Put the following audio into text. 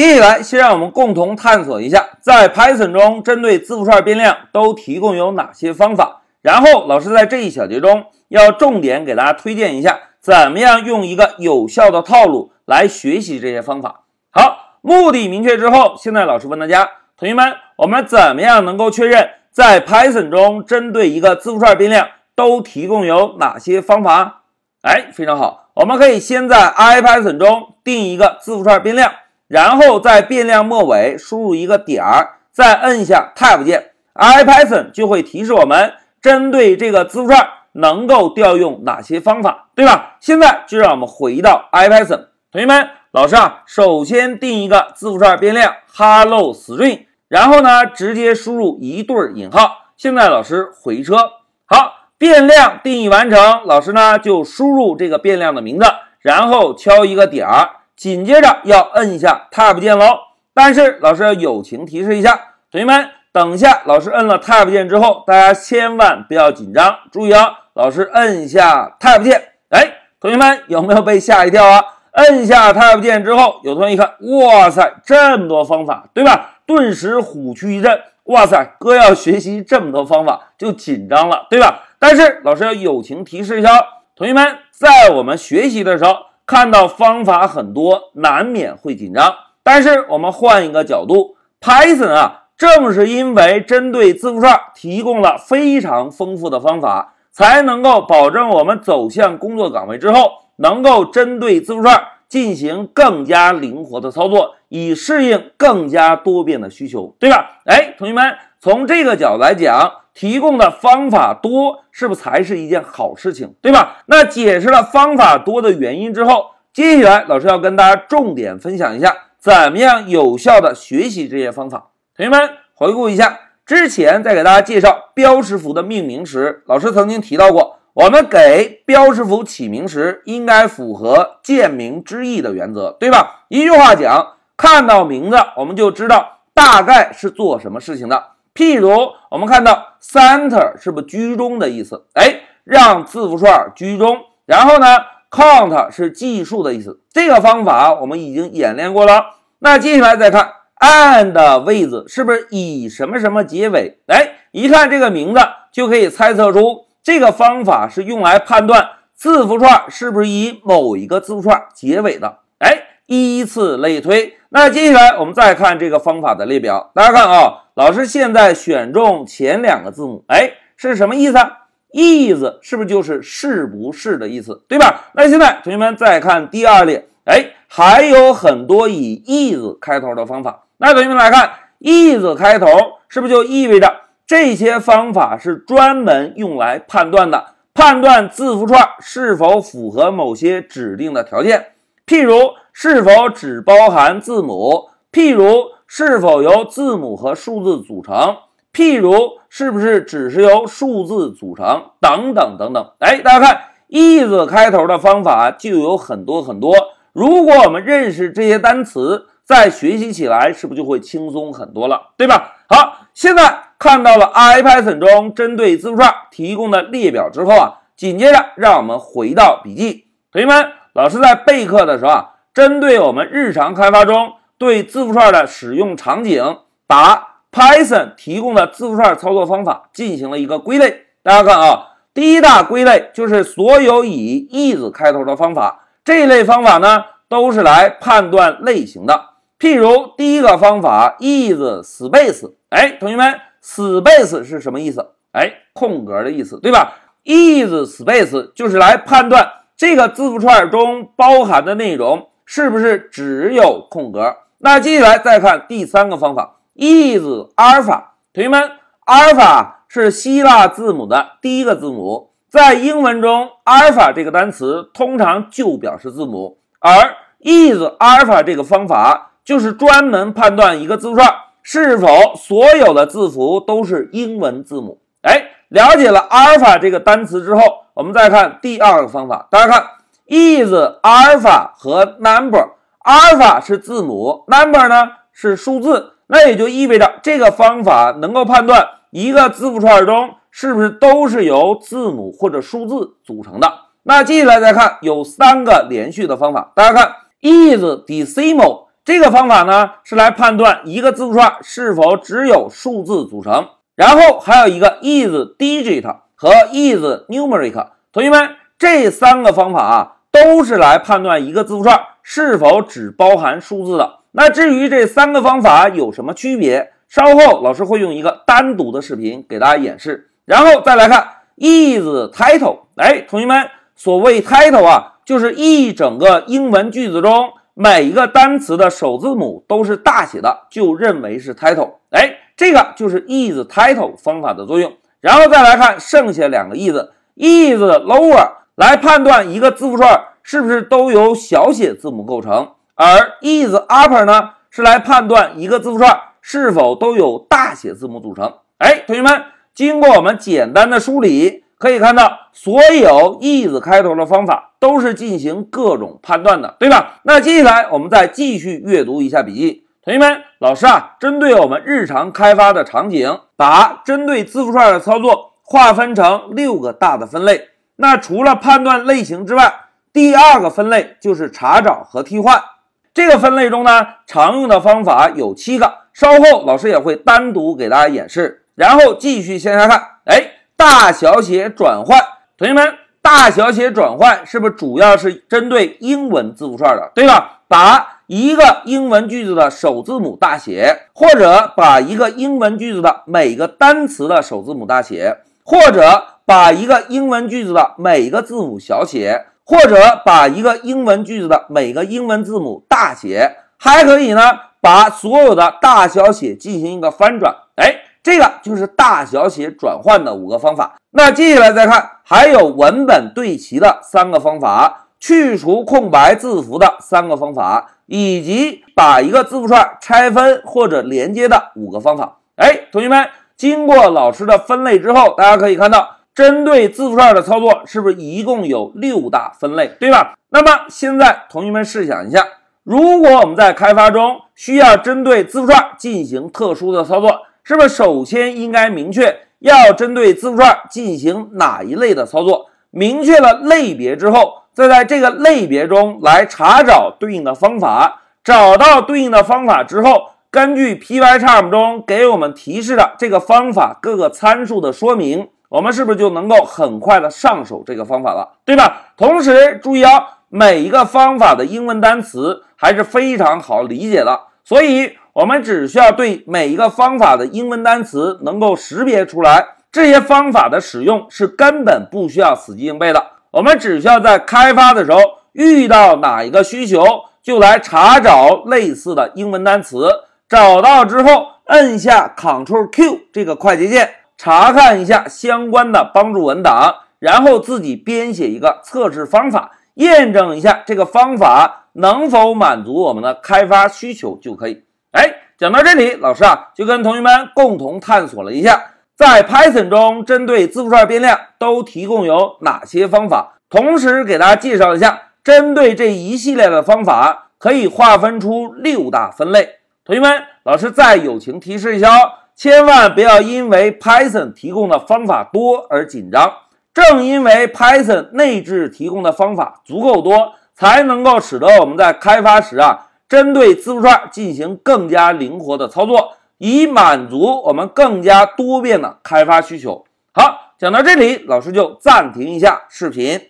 接下来，先让我们共同探索一下，在 Python 中针对字符串变量都提供有哪些方法。然后，老师在这一小节中要重点给大家推荐一下，怎么样用一个有效的套路来学习这些方法。好，目的明确之后，现在老师问大家，同学们，我们怎么样能够确认在 Python 中针对一个字符串变量都提供有哪些方法？哎，非常好，我们可以先在 IPython 中定一个字符串变量。然后在变量末尾输入一个点儿，再摁下 Tab 键，IPython 就会提示我们针对这个字符串能够调用哪些方法，对吧？现在就让我们回到 IPython，同学们，老师啊，首先定一个字符串变量 Hello String，然后呢，直接输入一对引号。现在老师回车，好，变量定义完成，老师呢就输入这个变量的名字，然后敲一个点儿。紧接着要摁一下 Tab 键喽，但是老师要友情提示一下同学们，等下老师摁了 Tab 键之后，大家千万不要紧张，注意啊，老师摁一下 Tab 键，哎，同学们有没有被吓一跳啊？摁下 Tab 键之后，有同学一看，哇塞，这么多方法，对吧？顿时虎躯一震，哇塞，哥要学习这么多方法就紧张了，对吧？但是老师要友情提示一下同学们，在我们学习的时候。看到方法很多，难免会紧张。但是我们换一个角度，Python 啊，正是因为针对字符串提供了非常丰富的方法，才能够保证我们走向工作岗位之后，能够针对字符串进行更加灵活的操作，以适应更加多变的需求，对吧？哎，同学们，从这个角度来讲。提供的方法多，是不是才是一件好事情，对吧？那解释了方法多的原因之后，接下来老师要跟大家重点分享一下，怎么样有效的学习这些方法。同学们回顾一下，之前在给大家介绍标识符的命名时，老师曾经提到过，我们给标识符起名时应该符合见名知义的原则，对吧？一句话讲，看到名字我们就知道大概是做什么事情的。譬如我们看到 center 是不是居中的意思？哎，让字符串居中。然后呢，count 是计数的意思。这个方法我们已经演练过了。那接下来再看 and 位置是不是以什么什么结尾？哎，一看这个名字就可以猜测出这个方法是用来判断字符串是不是以某一个字符串结尾的。哎，依次类推。那接下来我们再看这个方法的列表，大家看啊，老师现在选中前两个字母，哎，是什么意思啊？is 是不是就是是不是的意思，对吧？那现在同学们再看第二列，哎，还有很多以 is 开头的方法。那同学们来看，is 开头是不是就意味着这些方法是专门用来判断的，判断字符串是否符合某些指定的条件，譬如。是否只包含字母？譬如是否由字母和数字组成？譬如是不是只是由数字组成？等等等等。哎，大家看，is 开头的方法就有很多很多。如果我们认识这些单词，在学习起来是不是就会轻松很多了？对吧？好，现在看到了 IPython 中针对字符串提供的列表之后啊，紧接着让我们回到笔记。同学们，老师在备课的时候啊。针对我们日常开发中对字符串的使用场景，把 Python 提供的字符串操作方法进行了一个归类。大家看啊，第一大归类就是所有以 is 开头的方法。这一类方法呢，都是来判断类型的。譬如第一个方法 is space，哎，同学们，space 是什么意思？哎，空格的意思，对吧？is space 就是来判断这个字符串中包含的内容。是不是只有空格？那接下来再看第三个方法，is alpha。同学们，alpha 是希腊字母的第一个字母，在英文中，alpha 这个单词通常就表示字母，而 is alpha 这个方法就是专门判断一个字符串是否所有的字符都是英文字母。哎，了解了 alpha 这个单词之后，我们再看第二个方法，大家看。is alpha 和 number，alpha 是字母，number 呢是数字，那也就意味着这个方法能够判断一个字符串中是不是都是由字母或者数字组成的。那接下来再看有三个连续的方法，大家看 is decimal 这个方法呢是来判断一个字符串是否只有数字组成。然后还有一个 isDigit 和 isNumeric。同学们，这三个方法啊都是来判断一个字符串是否只包含数字的。那至于这三个方法有什么区别，稍后老师会用一个单独的视频给大家演示。然后再来看 isTitle。哎，同学们，所谓 title 啊，就是一整个英文句子中。每一个单词的首字母都是大写的，就认为是 title。哎，这个就是 isTitle 方法的作用。然后再来看剩下两个 is，isLower 来判断一个字符串是不是都由小写字母构成，而 isUpper 呢是来判断一个字符串是否都有大写字母组成。哎，同学们，经过我们简单的梳理。可以看到，所有 is 开头的方法都是进行各种判断的，对吧？那接下来我们再继续阅读一下笔记。同学们，老师啊，针对我们日常开发的场景，把针对字符串的操作划分成六个大的分类。那除了判断类型之外，第二个分类就是查找和替换。这个分类中呢，常用的方法有七个，稍后老师也会单独给大家演示。然后继续向下看，哎。大小写转换，同学们，大小写转换是不是主要是针对英文字符串的，对吧？把一个英文句子的首字母大写，或者把一个英文句子的每个单词的首字母大写，或者把一个英文句子的每个字母小写，或者把一个英文句子的每个英文字母大写，还可以呢，把所有的大小写进行一个翻转，哎。这个就是大小写转换的五个方法。那接下来再看，还有文本对齐的三个方法，去除空白字符的三个方法，以及把一个字符串拆分或者连接的五个方法。哎，同学们，经过老师的分类之后，大家可以看到，针对字符串的操作是不是一共有六大分类，对吧？那么现在同学们试想一下，如果我们在开发中需要针对字符串进行特殊的操作。是不是首先应该明确要针对字符串进行哪一类的操作？明确了类别之后，再在这个类别中来查找对应的方法。找到对应的方法之后，根据 Pycharm 中给我们提示的这个方法各个参数的说明，我们是不是就能够很快的上手这个方法了？对吧？同时注意哦，每一个方法的英文单词还是非常好理解的，所以。我们只需要对每一个方法的英文单词能够识别出来，这些方法的使用是根本不需要死记硬背的。我们只需要在开发的时候遇到哪一个需求，就来查找类似的英文单词，找到之后摁下 Ctrl Q 这个快捷键，查看一下相关的帮助文档，然后自己编写一个测试方法，验证一下这个方法能否满足我们的开发需求就可以。讲到这里，老师啊就跟同学们共同探索了一下，在 Python 中针对字符串变量都提供有哪些方法，同时给大家介绍一下，针对这一系列的方法可以划分出六大分类。同学们，老师再友情提示一下哦，千万不要因为 Python 提供的方法多而紧张，正因为 Python 内置提供的方法足够多，才能够使得我们在开发时啊。针对字符串进行更加灵活的操作，以满足我们更加多变的开发需求。好，讲到这里，老师就暂停一下视频。